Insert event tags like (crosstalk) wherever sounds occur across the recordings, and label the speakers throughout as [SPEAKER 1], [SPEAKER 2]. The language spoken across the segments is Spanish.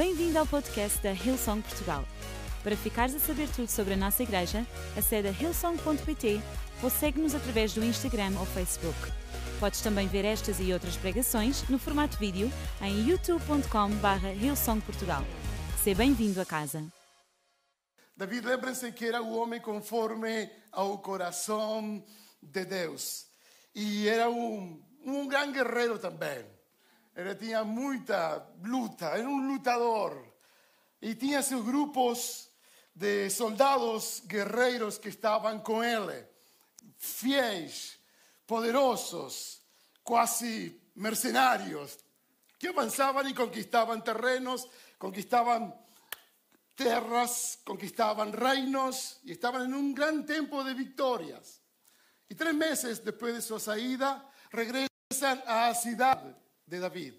[SPEAKER 1] Bem-vindo ao podcast da Hillsong Portugal. Para ficares a saber tudo sobre a nossa igreja, acede a hillsong.pt ou segue-nos através do Instagram ou Facebook. Podes também ver estas e outras pregações no formato vídeo em youtube.com.br hillsongportugal. Seja bem-vindo a casa.
[SPEAKER 2] David, lembrem-se que era o homem conforme ao coração de Deus. E era um, um grande guerreiro também. Ele tinha muita luta, era um lutador. E tinha seus grupos de soldados guerreiros que estavam com ele, fiéis, poderosos, quase mercenários, que avançavam e conquistavam terrenos, conquistavam terras, conquistaban reinos y estaban en un gran tiempo de victorias. Y tres meses después de su salida, regresan a la ciudad de David.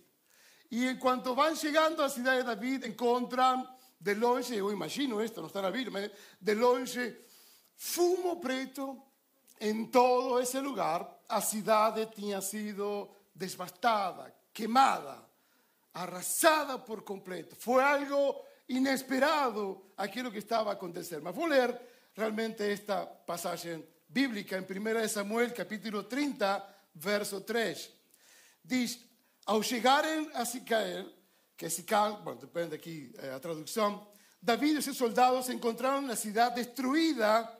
[SPEAKER 2] Y en cuanto van llegando a la ciudad de David, encuentran de longe, yo imagino esto, no está en la Biblia, de longe, fumo preto en todo ese lugar. La ciudad tenía sido devastada, quemada, arrasada por completo. Fue algo inesperado aquilo que estava a acontecer. Mas vou ler realmente esta passagem bíblica em 1 Samuel, capítulo 30, verso 3. Diz: Ao chegarem a Sicael, que é Sical, bom, depende aqui a tradução, David e seus soldados encontraram a cidade destruída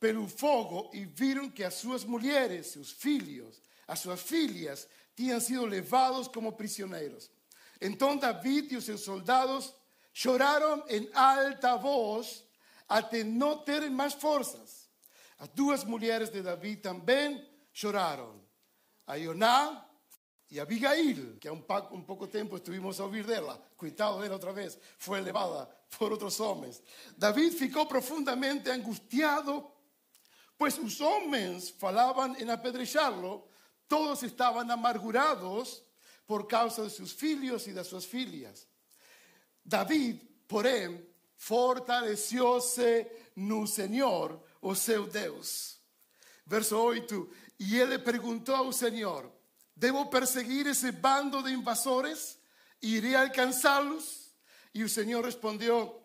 [SPEAKER 2] pelo fogo e viram que as suas mulheres, seus filhos, as suas filhas tinham sido levados como prisioneiros. Então David e os seus soldados Lloraron en alta voz até não terem mais forças. As duas mulheres de David também choraram. A Ioná a Abigail, que há um, um pouco tempo estuvimos a ouvir dela, coitado dela outra vez, foi levada por outros homens. David ficou profundamente angustiado, pois os homens falavam em apedrejá-lo, todos estavam amargurados por causa de seus filhos e das suas filhas. David, porém, fortaleceu-se no Senhor, o seu Deus. Verso 8: E ele perguntou ao Senhor: Devo perseguir esse bando de invasores? Irei alcançá-los? E o Senhor respondeu: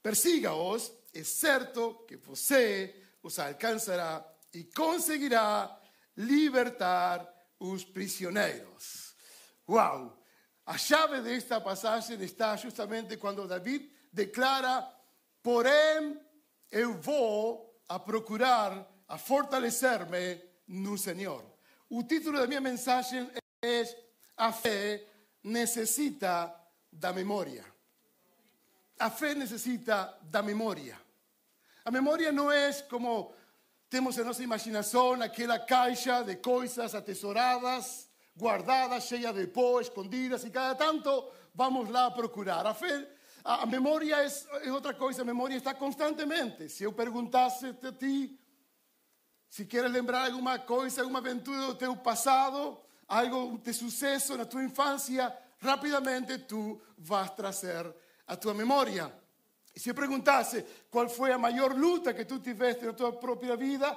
[SPEAKER 2] Persiga-os, é certo que você os alcançará e conseguirá libertar os prisioneiros. Uau! A chave de esta pasaje está justamente cuando David declara, porém eu vou a procurar, a fortalecer-me no Senhor. O título da minha mensagem é A fé necessita da memória. A fé necessita da memória. A memória não é como temos em nossa imaginação aquela caixa de coisas atesoradas guardadas, cheias de pó, escondidas, e cada tanto vamos lá procurar. A, fé, a, memória é, é outra coisa, a memória está constantemente. Se eu perguntasse a ti, se queres lembrar alguma coisa, alguma aventura do teu passado, algo de sucesso na tua infância, rapidamente tu vas trazer a tua memória. E se perguntasse qual foi a maior luta que tu tiveste na tua própria vida,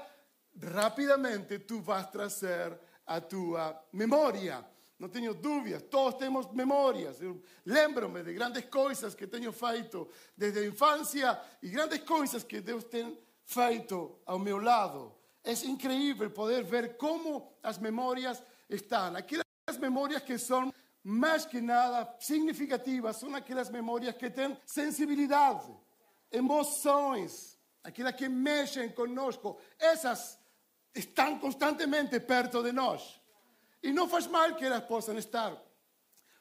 [SPEAKER 2] rapidamente tu vas trazer a tua memória. Não tenho dúvidas, todos temos memórias. Eu de grandes coisas que tenho feito desde a infância e grandes coisas que Deus tem feito ao meu lado. É incrível poder ver como as memórias estão. Aquelas memórias que são mais que nada significativas são aquelas memórias que têm sensibilidade, emoções, aquelas que mexem conosco. Essas estão constantemente perto de nós. E não faz mal que elas possam estar.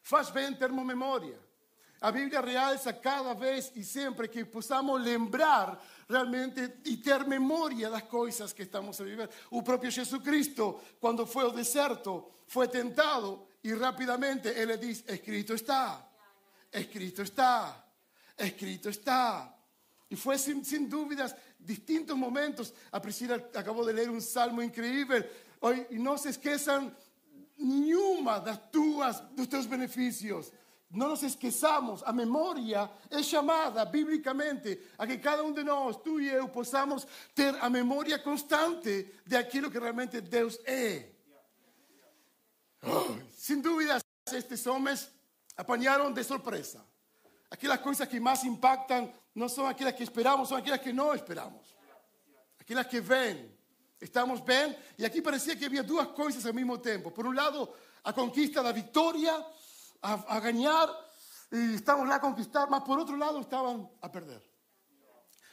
[SPEAKER 2] Faz bem termos memória. A Bíblia realça cada vez e sempre que possamos lembrar realmente e ter memória das coisas que estamos a viver. O próprio Jesus Cristo, quando foi ao deserto, foi tentado e rapidamente ele diz: Escrito está, escrito está, escrito está. E foi sem, sem dúvidas distintos momentos. A Priscila acabou de ler um salmo incrível. E não se esqueçam nenhuma das tuas, dos teus benefícios. Não nos esqueçamos, a memória é chamada biblicamente a que cada um de nós, tu e eu, possamos ter a memória constante de aquilo que realmente Deus é. Oh, sem dúvida, estes homens apanharam de surpresa. aquellas cosas que más impactan no son aquellas que esperamos, son aquellas que no esperamos. Aquellas que ven. Estamos bien y aquí parecía que había dos cosas al mismo tiempo. Por un lado, a conquista la victoria, a, a ganar, y lá a conquistar, mas por otro lado estaban a perder.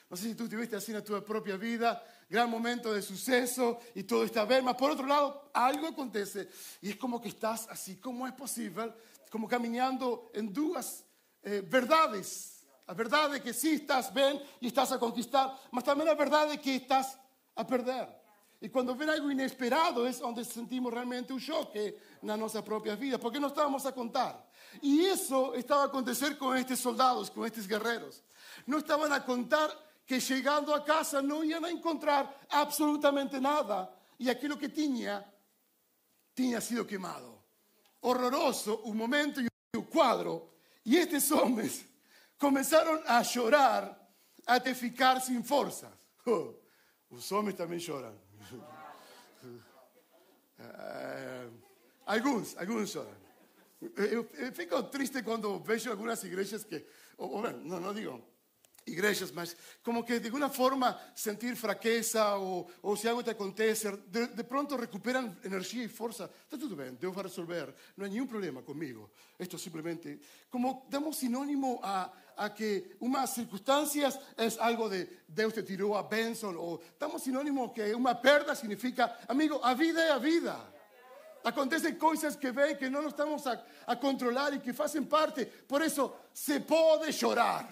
[SPEAKER 2] No sé si tú tuviste así en tu propia vida, gran momento de suceso y todo está bien, mas por otro lado algo acontece y es como que estás así, ¿cómo es posible? Como caminando en dos eh, verdades. La verdad de que sí estás bien y estás a conquistar, mas también la verdad de que estás a perder. Y cuando ven algo inesperado es donde sentimos realmente un choque en nuestra propia vida, porque no estábamos a contar. Y eso estaba a acontecer con estos soldados, con estos guerreros. No estaban a contar que llegando a casa no iban a encontrar absolutamente nada y aquello que tenía, tenía sido quemado. Horroroso un momento y un cuadro. Y estos hombres comenzaron a llorar, a te ficar sin fuerzas. (laughs) Oh, los hombres también (laughs) lloran. Eh, algunos, algunos lloran. Eu, eu fico triste quando vejo algumas igrejas que, ou, ou não, não digo igrejas, mas como que de alguma forma sentir fraqueza ou, ou se algo te acontece, de, de pronto recuperam energia e força. Está tudo bem, Deus vai resolver, não há nenhum problema comigo. Isto simplesmente, como damos sinônimo a, a que umas circunstâncias é algo de Deus te tirou a bênção, ou damos sinônimo que uma perda significa, amigo, a vida é a vida. Acontecen cosas que ven que no nos estamos a, a controlar y que hacen parte. Por eso se puede llorar.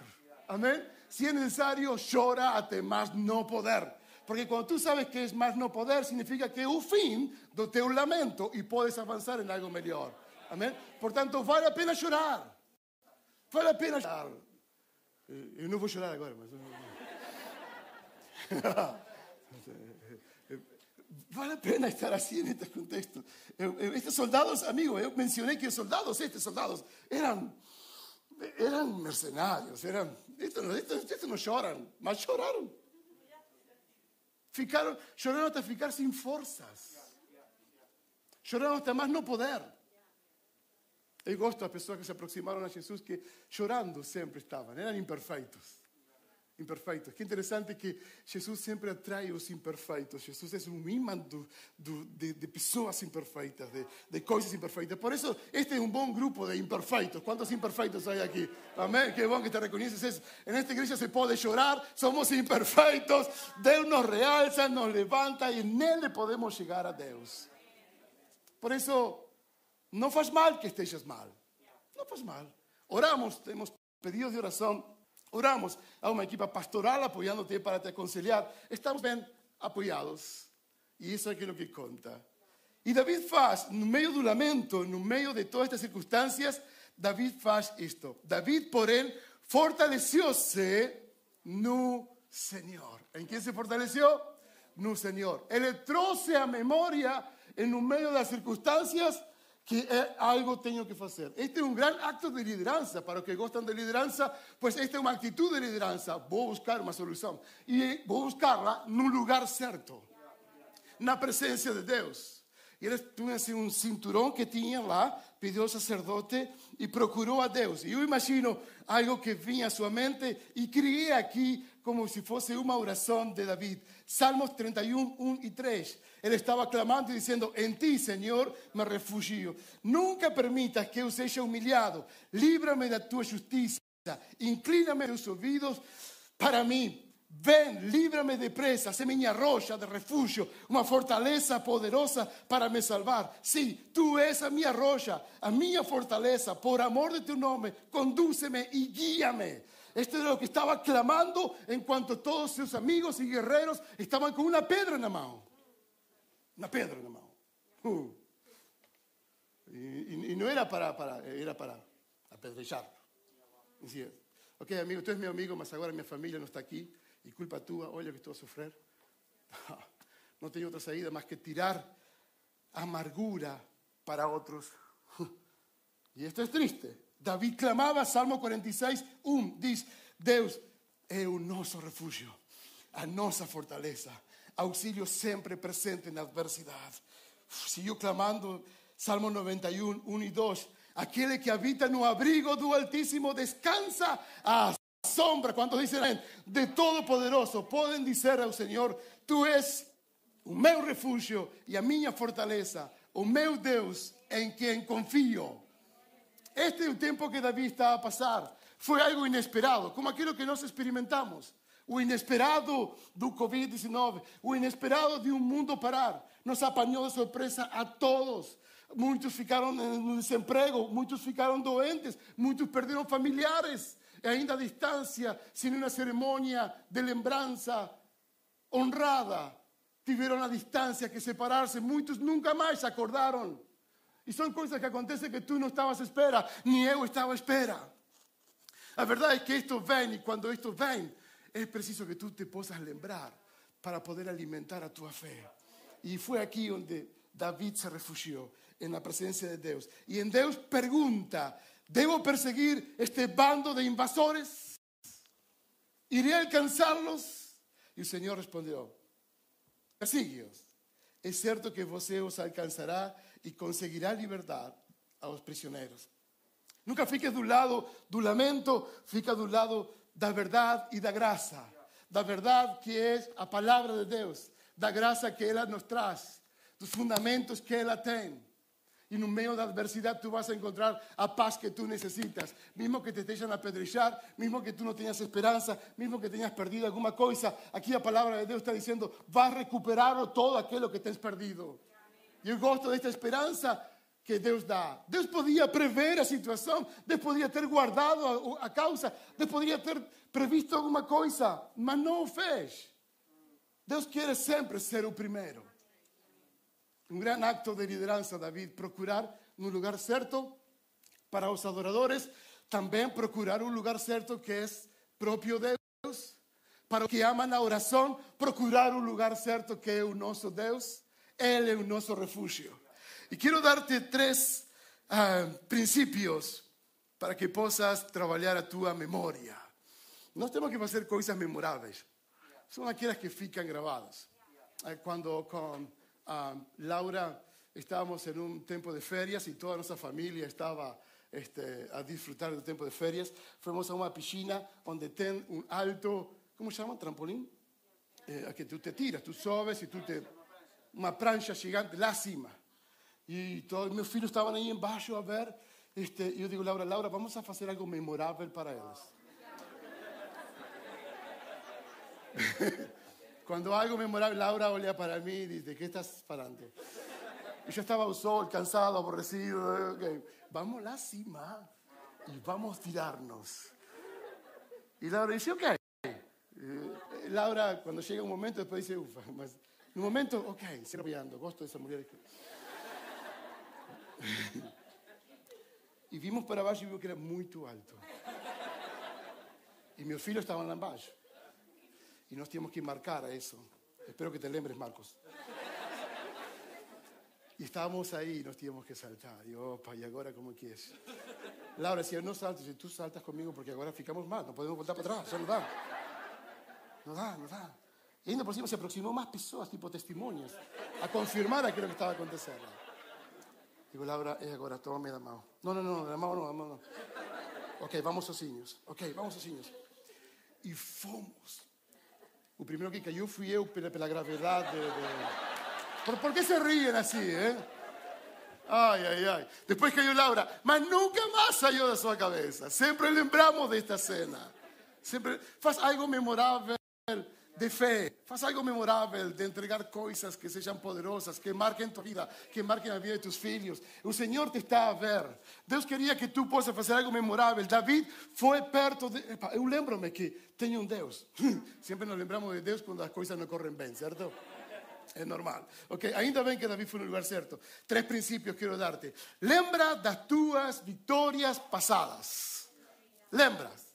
[SPEAKER 2] Amén. Si es necesario, llora hasta más no poder. Porque cuando tú sabes que es más no poder, significa que un fin de un lamento y puedes avanzar en algo mejor. Amén. Por tanto, vale la pena llorar. Vale la pena llorar. Eh, Yo no voy a llorar ahora. (laughs) Vale la pena estar así en este contexto. Eh, eh, estos soldados, amigos, yo mencioné que soldados, estos soldados, eran, eran mercenarios, eran, estos, estos, estos no lloran, mas lloraron. Lloraron hasta ficar sin fuerzas. Lloraron hasta más no poder. Eu gosto das pessoas que se aproximaram a Jesus que chorando sempre estavam, eram imperfeitos. Imperfeitos. Que interessante que Jesus sempre atrai os imperfeitos. Jesus é um imã do, de, de, pessoas imperfeitas, de, de, coisas imperfeitas. Por isso, este é um bom grupo de imperfeitos. Quantos imperfeitos há aqui? Amém? Que bom que te reconheces. En esta igreja se pode chorar, somos imperfeitos. Deus nos realça, nos levanta e nele podemos chegar a Deus. Por isso, não faz mal que estejas mal. Não faz mal. Oramos, temos pedidos de oração Oramos a uma equipa pastoral apoiando-te para te aconselhar. Estamos bem apoiados. E isso é aquilo que conta. E David faz, no meio do lamento, no meio de todas estas circunstâncias, David faz isto. David, porém, fortaleceu-se no Senhor. Em quem se fortaleceu? No Senhor. Ele trouxe a memória, no meio das circunstâncias, que é algo tenho que fazer. Este é um grande acto de liderança. Para os que gostam de liderança, pois esta é uma atitude de liderança. Vou buscar uma solução. E vou buscá-la no lugar certo. Na presença de Deus. E ele tinha um cinturão que tinha lá, pediu ao sacerdote e procurou a Deus. E eu imagino algo que vinha à sua mente e criei aqui como se fosse uma oração de David. Salmos 31, 1 e 3. Él estaba clamando y diciendo, en ti, Señor, me refugio. Nunca permitas que yo sea humillado. Líbrame de tu justicia. Inclíname los oídos para mí. Ven, líbrame de presa, sé mi arroya de refugio, una fortaleza poderosa para me salvar. Sí, tú es a mi arroya, a mi fortaleza, por amor de tu nombre, condúceme y guíame. Esto es lo que estaba clamando en cuanto todos sus amigos y guerreros estaban con una piedra en la mano. Una pedra na mão. Uh. E, e, não era para, para, era para apedrejar. Dizia, ok, amigo, tu és meu amigo, mas agora minha família não está aqui e culpa tua, olha que estou a sofrer. (laughs) Não tenho outra saída mais que tirar amargura para outros. (laughs) E isto é triste. David clamava, Salmo 46, 1, diz: Deus é o nosso refúgio, a fortaleza auxilio siempre presente en la adversidad. Siguió clamando Salmo 91, 1 y 2. Aquele que habita no abrigo do Altíssimo descansa à sombra. Quando dizem de Todo-Poderoso, podem dizer ao Senhor: Tu és o meu refúgio e a minha fortaleza, o meu Deus em quem confio. Este é o tempo que Davi está a passar. Foi algo inesperado, como aquilo que nós experimentamos. O inesperado do Covid-19, o inesperado de um mundo parar, nos apanhou de surpresa a todos. Muitos ficaram no desemprego, muitos ficaram doentes, muitos perderam familiares. E ainda a distância, sem uma cerimônia de lembrança honrada, tiveram a distância que separarse. Muitos nunca mais se acordaram. E são coisas que acontecem que tu não estavas à espera, nem eu estava à espera. A verdade é que isto vem, e quando isto vem, é preciso que tu te possas lembrar para poder alimentar a tua fé. E foi aqui onde David se refugiou, na presença de Deus. E em Deus pergunta: ¿Debo perseguir este bando de invasores? ¿Iré a alcançá-los? E o Senhor respondeu: Persigue-os. É certo que você os alcançará e conseguirá libertar aos prisioneiros. Nunca fiques do lado do lamento, fica do lado da verdade e da graça. Da verdade que é a palavra de Deus, da graça que ela nos traz, dos fundamentos que ela tem. E no meio da adversidade tu vas a encontrar a paz que tu necessitas. Mesmo que te estejam a apedrejar, mesmo que tu não tenhas esperança, mesmo que tenhas perdido alguma coisa, aqui a palavra de Deus está dizendo: vas a recuperar todo aquilo que tens perdido. E eu gosto desta esperança que Deus dá. Deus podia prever a situação, Deus podia ter guardado a, a causa, Deus poderia ter previsto alguma coisa, mas não fez. Deus quer sempre ser o primeiro. Um grande acto de liderança, David, procurar um lugar certo para os adoradores, também procurar um lugar certo que é próprio Deus. Para os que amam a oração, procurar um lugar certo que é o nosso Deus. Ele é o nosso refúgio. E quero dar-te princípios para que possas trabalhar a tua memória. Nós temos que fazer coisas memoráveis. São aquelas que ficam gravadas. Quando com uh, Laura estábamos en un tiempo de ferias y toda nuestra familia estaba este, a disfrutar del tiempo de ferias. Fuimos a una piscina donde ten un alto, ¿cómo se llama? Trampolín. Eh, a que tú te tiras, tú sobes y tú te... Una prancha gigante, la cima. Y todos mis hijos estaban ahí embaixo a ver. Este, yo digo, Laura, Laura, vamos a hacer algo memorable para ellos. (laughs) Cuando algo memorable, Laura olía para mí y dice, ¿qué estás parando? Y yo estaba al sol, cansado, aborrecido. Okay. Vamos a la cima y vamos a tirarnos. Y Laura dice, ok. Eh, Laura, cuando llega un momento, después dice, ufa, mas, un momento, ok, sigo apoyando, gosto de esa mujer. (laughs) y vimos para abajo y vimos que era muy alto. Y mis hijos estaban lá embaixo. Y nos tenemos que marcar a eso. Espero que te lembres, Marcos. Y estábamos ahí y nos teníamos que saltar. Y, opa, ¿y ahora cómo quieres? Laura decía, no saltes, y tú saltas conmigo porque ahora ficamos mal, no podemos voltar para atrás, eso no dá. No dá, no dá. E ainda por cima se aproximou mais pessoas, tipo testemunhas, a confirmar aquilo que estava acontecendo. Digo, Laura, é agora, toma-me da mão. Não, não, não, da mão não, da mão não. Ok, vamos sozinhos. Ok, vamos sozinhos. E fomos. O primeiro que caiu fui eu pela, pela gravidade. De... ¿Por, ¿Por se ríen así, eh? Ai, ai, ai. Depois caiu Laura, mas nunca mais saiu da sua cabeça. Sempre lembramos desta cena. Sempre faz algo memorável de fé. Faz algo memorável de entregar coisas que sejam poderosas, que marquem tua vida, que marquem a vida de tus filhos. O Senhor te está a ver. Deus queria que tu possas fazer algo memorável. David foi perto de. Eu lembro-me que tenho um Deus. (laughs) Sempre nos lembramos de Deus quando as coisas não correm bem, certo? É normal. Ok, ainda bem que David foi no lugar certo. Três princípios quero dar-te. Lembra das tuas vitórias passadas. Lembras?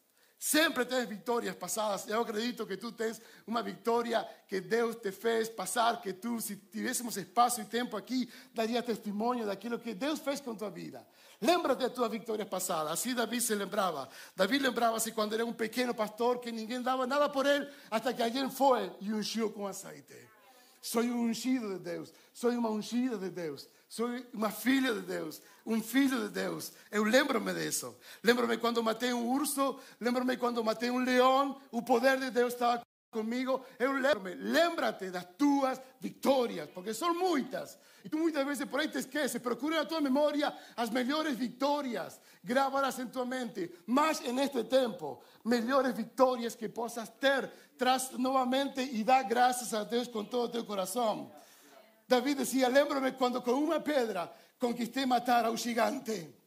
[SPEAKER 2] Sempre tens vitórias passadas. Eu acredito que tu tens uma vitória que Deus te fez passar, que tu, se tivéssemos espaço e tempo aqui, daria testemunho daquilo que Deus fez com tua vida. Lembra-te das tuas vitórias passadas. Assim Davi se lembrava. Davi lembrava-se quando era um pequeno pastor que ninguém dava nada por ele, até que alguém foi e ungiu com azeite. Sou um ungido de Deus. Sou uma ungida de Deus. Sou uma filha de Deus, um filho de Deus. Eu lembro-me disso. Lembro-me quando matei um urso, lembro-me quando matei um leão, o poder de Deus estava comigo. Eu lembro-me. Lembra-te das tuas vitórias, porque são muitas. E tu muitas vezes por aí te esqueces. Procura na tua memória as melhores vitórias. Grábalas em tua mente. Mas neste tempo, melhores vitórias que possas ter. Traz novamente e dá graças a Deus com todo o teu coração. David decía, lembrome cuando con una piedra conquisté matar a un gigante.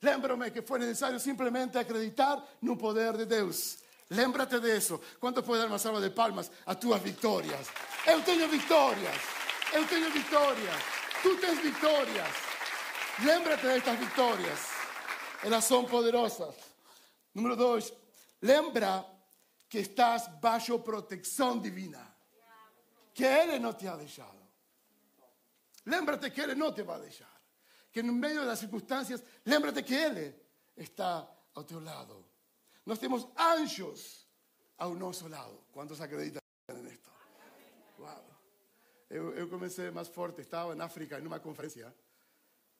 [SPEAKER 2] Lembrome que fue necesario simplemente acreditar no poder de Deus. Lembrate de eso. ¿Cuánto puede dar una salva de palmas a tus victorias? Eu tenho victorias. Eu tenho victorias. Tú tienes victorias. Lembrate de estas victorias. Elas son poderosas. Número dos, lembra que estás bajo protección divina. Que Él no te ha dejado. Lembrate que Él no te va a dejar. Que en medio de las circunstancias, lembrate que Él está a tu lado. Nós temos anjos ao nosso lado. Quantos acreditam nisto? Uau! Eu, eu comecei mais forte, estava na África em uma conferência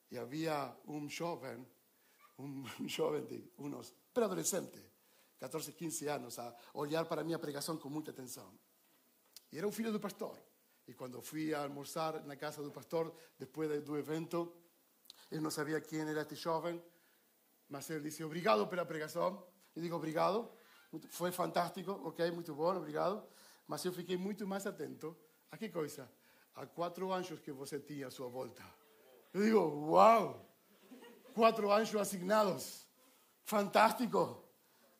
[SPEAKER 2] e havia um jovem, um, um (laughs) jovem de uns pré-adolescente, 14, 15 anos, a olhar para a minha pregação com muita atenção. E era o filho do pastor. Y cuando fui a almorzar en la casa del pastor, después del evento, él no sabía quién era este joven, mas él dice, obrigado por la pregación. Y digo, obrigado, fue fantástico, ok, muy bueno, obrigado. Mas yo fiquei mucho más atento a qué cosa? A cuatro años que você tinha a su volta. Yo digo, wow, cuatro años asignados, fantástico.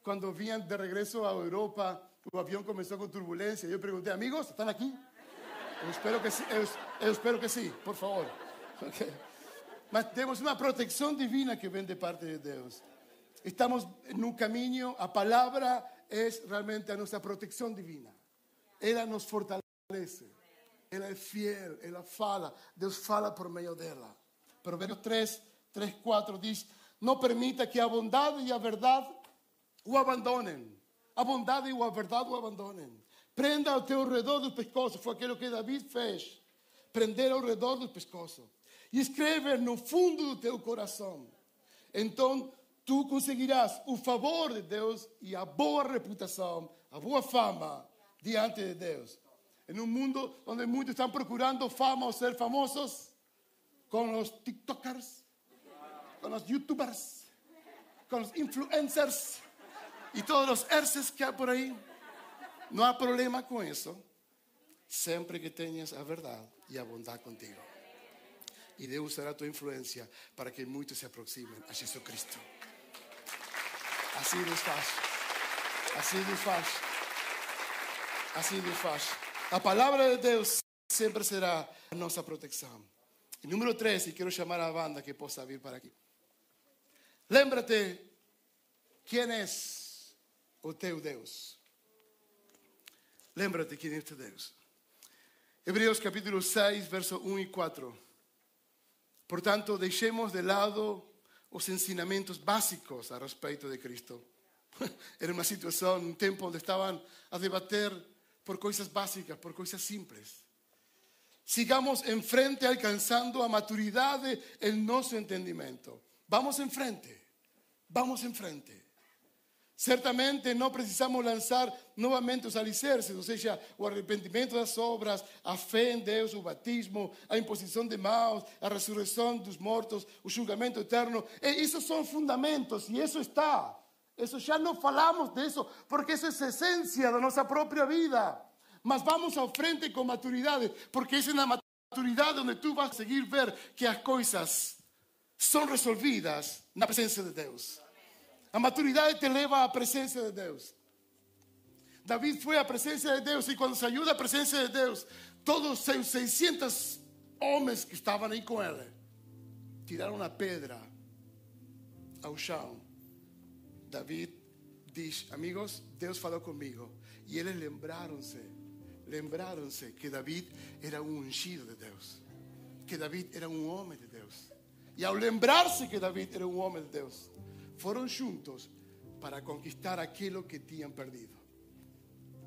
[SPEAKER 2] Cuando vinham de regreso a Europa, el avión comenzó con turbulencia. Yo pregunté, amigos, ¿están aquí? Espero que eu espero que sim, por favor. Okay. Mas temos uma proteção divina que vem de parte de Deus. Estamos num caminho, a palavra é realmente a nossa proteção divina. Ela nos fortalece. Ela é fiel, ela fala, Deus fala por meio dela. Provérbios 3, 3, 4 diz: Não permita que a bondade e a verdade o abandonem. A bondade e a verdade o abandonem. Prenda ao teu redor do pescoço. Foi aquilo que David fez. Prender ao redor do pescoço. E escrever no fundo do teu coração. Então tu conseguirás o favor de Deus e a boa reputação, a boa fama diante de Deus. Em um mundo onde muitos estão procurando fama ou ser famosos, com os TikTokers, com os YouTubers, com os influencers e todos os erces que há por aí. Não há problema com isso, sempre que tenhas a verdade e a bondade contigo. E Deus usará a tua influência para que muitos se aproximem a Jesus Cristo. Assim Deus faz. Assim Deus faz. Assim Deus faz. A palavra de Deus sempre será a nossa proteção. E número 13, quero chamar a banda que possa vir para aqui. Lembra-te quem é o teu Deus. Lembra-te quem é este Deus. Hebreus capítulo 6, verso 1 e 4. Portanto, deixemos de lado os ensinamentos básicos a respeito de Cristo. (laughs) Era uma situação, um tempo onde estavam a debater por coisas básicas, por coisas simples. Sigamos em frente alcançando a maturidade em nosso entendimento. Vamos em frente. Vamos em frente. Certamente não precisamos lançar novamente os alicerces, ou seja, o arrependimento das obras, a fé em Deus, o batismo, a imposição de mãos, a ressurreição dos mortos, o julgamento eterno. E isso são fundamentos e isso está. Isso já não falamos disso, porque isso é a essência da nossa própria vida. Mas vamos à frente com maturidade, porque isso é na maturidade onde tu vas seguir ver que as coisas são resolvidas na presença de Deus. A maturidade te leva à presença de Deus. David foi à presença de Deus e quando saiu da presença de Deus, todos os seus 600 homens que estavam aí com ele tiraram a pedra ao chão. David diz: Amigos, Deus falou comigo. E eles lembraram-se que David era um ungido de Deus, que David era um homem de Deus. E ao lembrar-se que David era um homem de Deus, foram juntos para conquistar aquilo que tinham perdido.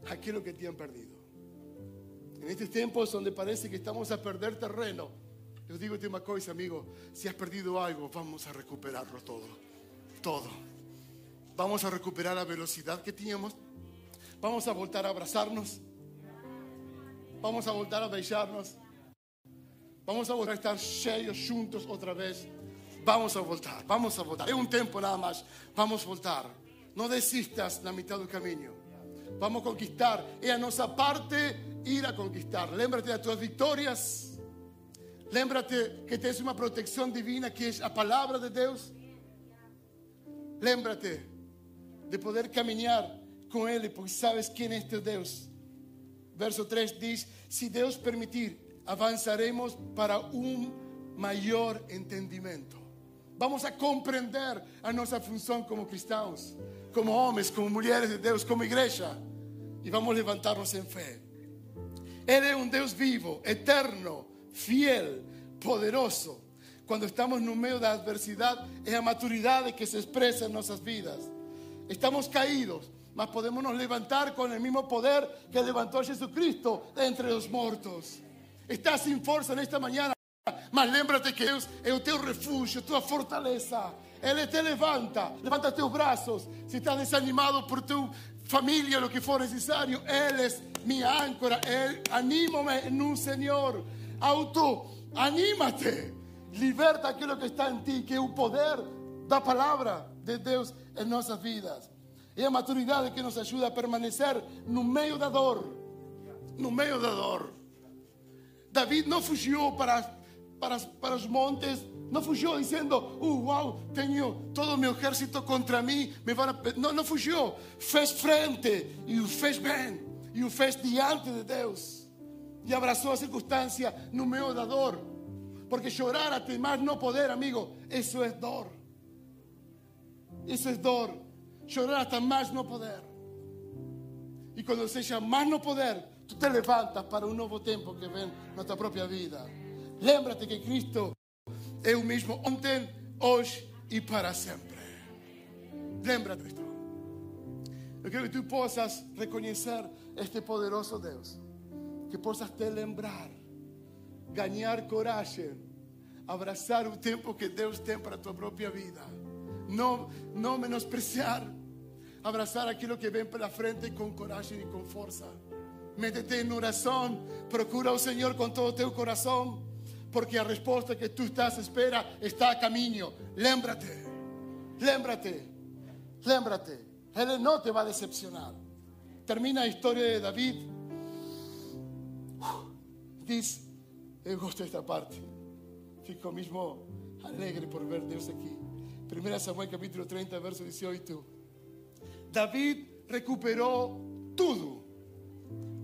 [SPEAKER 2] Aquilo que tinham perdido. En estos tiempos donde parece que estamos a perder terreno, Eu digo-te uma coisa, amigo: se has perdido algo, vamos a recuperarlo todo. Todo. Vamos a recuperar a velocidade que tínhamos. Vamos a voltar a abrazarnos. Vamos a voltar a beijarnos. Vamos a voltar a estar cheios juntos outra vez. Vamos a voltar, vamos a voltar. É um tempo nada mais. Vamos voltar. Não desistas na mitad do caminho. Vamos conquistar. É a nossa parte ir a conquistar. Lembra-te das tuas vitórias. Lembra-te que tens uma proteção divina que é a palavra de Deus. Lembra-te de poder caminhar com Ele, porque sabes quem é teu Deus. Verso 3 diz: Se Deus permitir, avançaremos para um maior entendimento. Vamos a compreender a nossa função como cristãos, como homens, como mulheres de Deus, como igreja. E vamos levantar-nos em fé. Ele é um Deus vivo, eterno, fiel, poderoso. Quando estamos no meio da adversidade, é a maturidade que se expressa em nossas vidas. Estamos caídos, mas podemos nos levantar com o mesmo poder que levantou Jesucristo entre os mortos. Estás sem força nesta manhã, mas lembra-te que Deus é o teu refúgio, tua fortaleza. Ele te levanta, levanta teus braços. Se estás desanimado por tu família, lo que for necessário, Ele é minha âncora. Ele anima-me no Senhor. Auto, anímate. Liberta aquilo que está em ti, que é o poder da palavra de Deus em nossas vidas. É a maturidade que nos ajuda a permanecer no meio da dor. No meio da dor. David não fugiu para, para, para os montes, não fugiu dizendo, uh, uau, tenho todo o meu exército contra mim, me vão a... não, não fugiu, fez frente o fez e o fez diante de Deus, e abraçou a circunstância no meio da dor, porque chorar até mais não poder, amigo, isso é dor, isso é dor, chorar até mais não poder, e quando seja mais não poder, tu te levantas para um novo tempo que vem na tua própria vida. Lembra-te que Cristo é o mesmo ontem, hoje e para sempre. Lembra-te disto. Eu quero que tu possas reconhecer este poderoso Deus. Que possas te lembrar, ganhar coragem, abraçar o tempo que Deus tem para a tua própria vida. Não, não menospreciar, abraçar aquilo que vem pela frente com coragem e com força. Métete em oração, procura o Senhor com todo o teu coração, porque a resposta que tu estás à espera está a caminho. Lembra-te, lembra-te, lembra-te. Ele não te vai decepcionar. Termina a história de David. Diz, eu gosto desta parte. Fico mesmo alegre por ver Deus aqui. 1 Samuel capítulo 30, verso 18. David recuperou tudo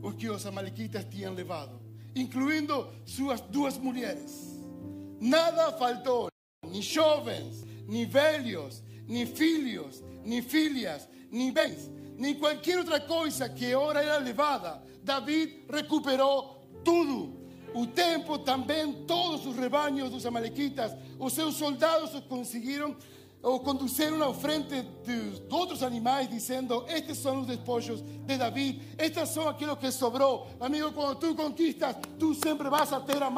[SPEAKER 2] o que os amalequitas tinham levado, incluindo suas duas mulheres. Nada faltou, nem jovens, nem velhos, nem filhos, nem filhas, nem bens, nem qualquer outra coisa que ora era levada. David recuperou tudo. O tempo também, todos os rebanhos dos amalequitas, os seus soldados os conseguiram ou conduziram ao frente de outros animais, dizendo: Estes são os despojos de David, estas são aquilo que sobrou. Amigo, quando tu conquistas, tu sempre vas a ter a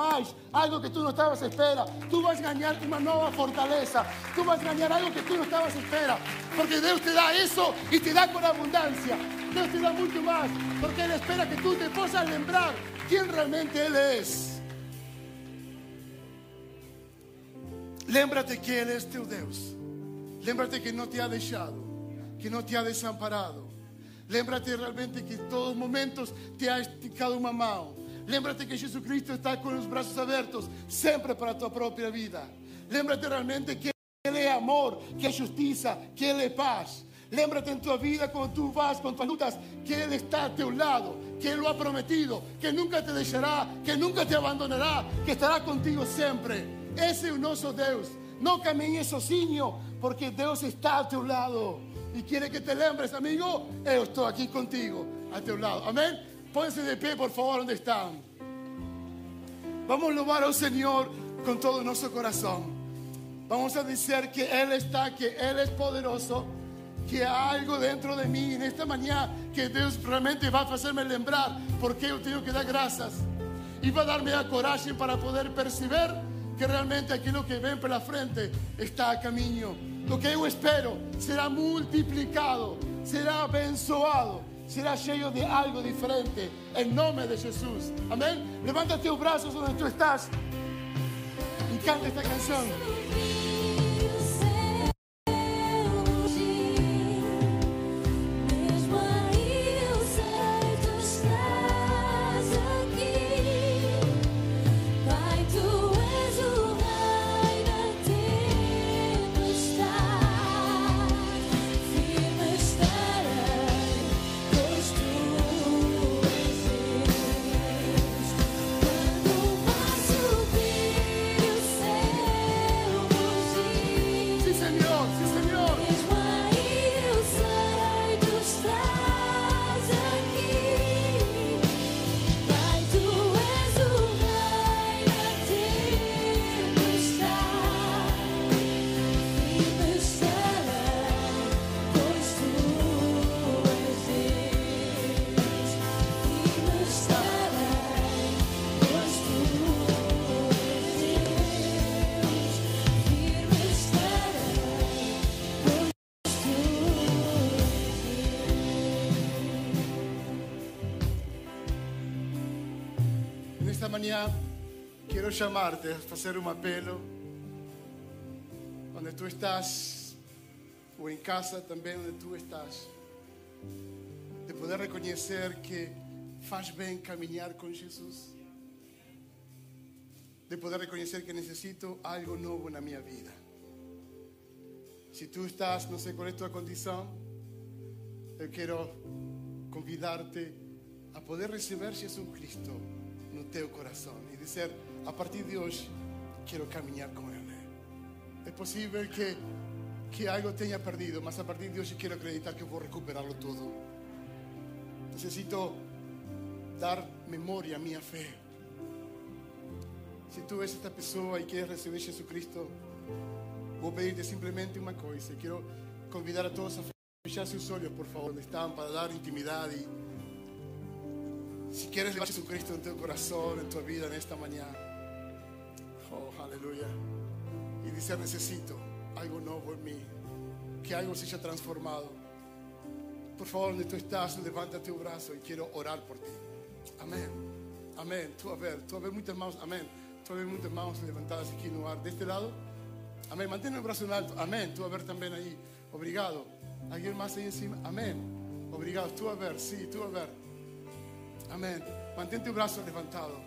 [SPEAKER 2] algo que tu não estavas à espera. Tu vas ganhar uma nova fortaleza, tu vas ganhar algo que tu não estavas à espera, porque Deus te dá isso e te dá com abundância. Deus te dá muito mais, porque Ele espera que tu te possas lembrar quem realmente Ele é. Lembra-te que Ele é teu Deus. Lembra-te que não te ha deixado, que não te ha desamparado. Lembra-te realmente que em todos os momentos te ha esticado uma mão. Lembra-te que Jesus Cristo está com os braços abertos sempre para a tua própria vida. Lembra-te realmente que Ele é amor, que é justiça, que Ele é paz. Lembra-te em tua vida quando tu vas com tuas lutas que Ele está a teu lado, que Ele lo ha prometido, que nunca te deixará, que nunca te abandonará, que estará contigo sempre. Esse é o nosso Deus. Não caminhes sozinho, porque Deus está a teu lado e quer que te lembres, amigo, eu estou aqui contigo, a teu lado. Amém? Põe-se de pé, por favor, onde estão. Vamos louvar ao Senhor com todo o nosso coração. Vamos a dizer que Ele está, que Ele é poderoso, que há algo dentro de mim nesta manhã que Deus realmente vai fazer-me lembrar porque eu tenho que dar graças e vai dar-me a coragem para poder perceber que realmente aquilo que vem pela frente está a caminho. O que eu espero será multiplicado, será abençoado, será cheio de algo diferente, em nome de Jesus. Amém? Levanta teus braços onde tu estás e canta esta canção. Nesta manhã, quero chamar-te a fazer um apelo. Onde tu estás, ou em casa também onde tu estás, de poder reconhecer que faz bem caminhar com Jesus. De poder reconhecer que necessito algo novo na minha vida. Se tu estás, não sei qual é a tua condição, eu quero convidar-te a poder receber Jesus Cristo no teu coração e dizer: a partir de hoje, quero caminhar com Ele. É possível que, que algo tenha perdido, mas a partir de hoje quero acreditar que vou recuperá-lo tudo. Necessito dar memória à minha fé. Se tu és esta pessoa e queres receber Jesus Cristo, vou pedir-te simplesmente uma coisa. Quero convidar a todos a fechar seus olhos, por favor, onde estão, para dar intimidade. Si quieres llevar a Jesucristo en tu corazón, en tu vida, en esta mañana. Oh, aleluya. Y dice, necesito algo nuevo en mí. Que algo se haya transformado. Por favor, donde tú estás, levanta tu brazo y quiero orar por ti. Amén. Amén. Tú a ver, tú a ver muchas manos. Amén. Tú a ver muchas manos levantadas aquí en lugar. De este lado. Amén. Mantén el brazo en alto. Amén. Tú a ver también ahí. Obrigado. ¿Alguien más ahí encima? Amén. Obrigado. Tú a ver, sí, tú a ver. Amén. Mantén tu brazo levantado.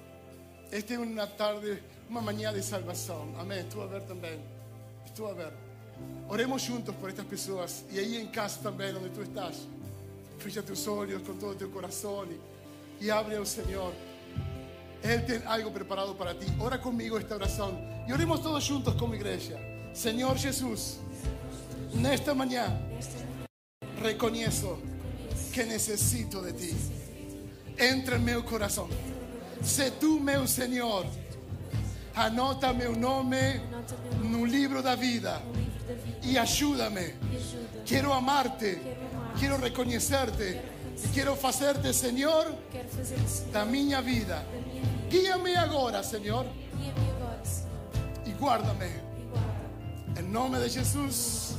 [SPEAKER 2] Esta es una tarde, una mañana de salvación. Amén. Tú a ver también. Tú a ver. Oremos juntos por estas personas. Y ahí en casa también, donde tú estás. Fecha tus ojos con todo tu corazón y, y abre al Señor. Él tiene algo preparado para ti. Ora conmigo esta oración. Y oremos todos juntos como iglesia. Señor Jesús, nesta mañana reconozco que necesito de ti. Entra em meu coração. Se tu, meu Senhor, anota meu nome no livro da vida e ajuda-me. Quero amar-te, quero reconhecer-te e quero fazer-te, Senhor, da minha vida. Guia-me agora, Senhor, e guarda-me.
[SPEAKER 3] guarda.
[SPEAKER 2] Em nome de Jesus.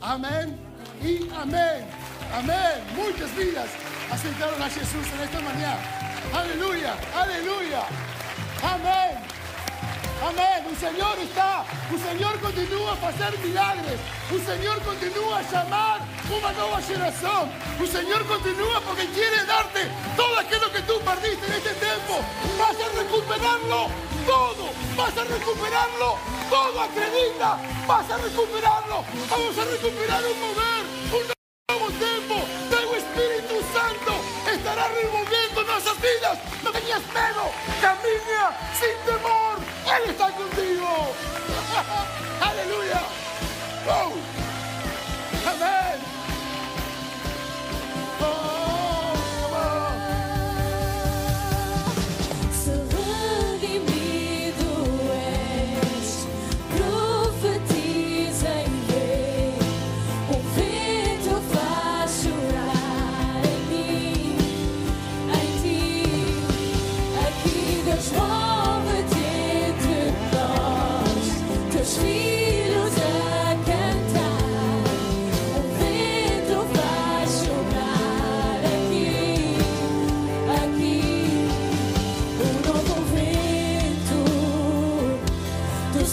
[SPEAKER 2] Amém e amém. Amém. Muitas vidas aceitaram a Jesus nesta manhã. Aleluia, aleluia. Amém. Amém. O Senhor está, o Senhor continua a fazer milagres. O Senhor continua a chamar uma nova geração. O Senhor continua porque quer dar-te todo aquilo que tu perdiste neste tempo. Vas a recuperarlo todo. Vas a recuperarlo todo. Acredita. Vas a recuperarlo. Vamos a recuperar un mover. Un nuevo tiempo. Estará removiendo nuestras vidas. No tengas miedo. Camina sin temor. Él está contigo. (laughs) Aleluya. Oh. Amén.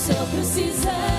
[SPEAKER 3] se eu precisar.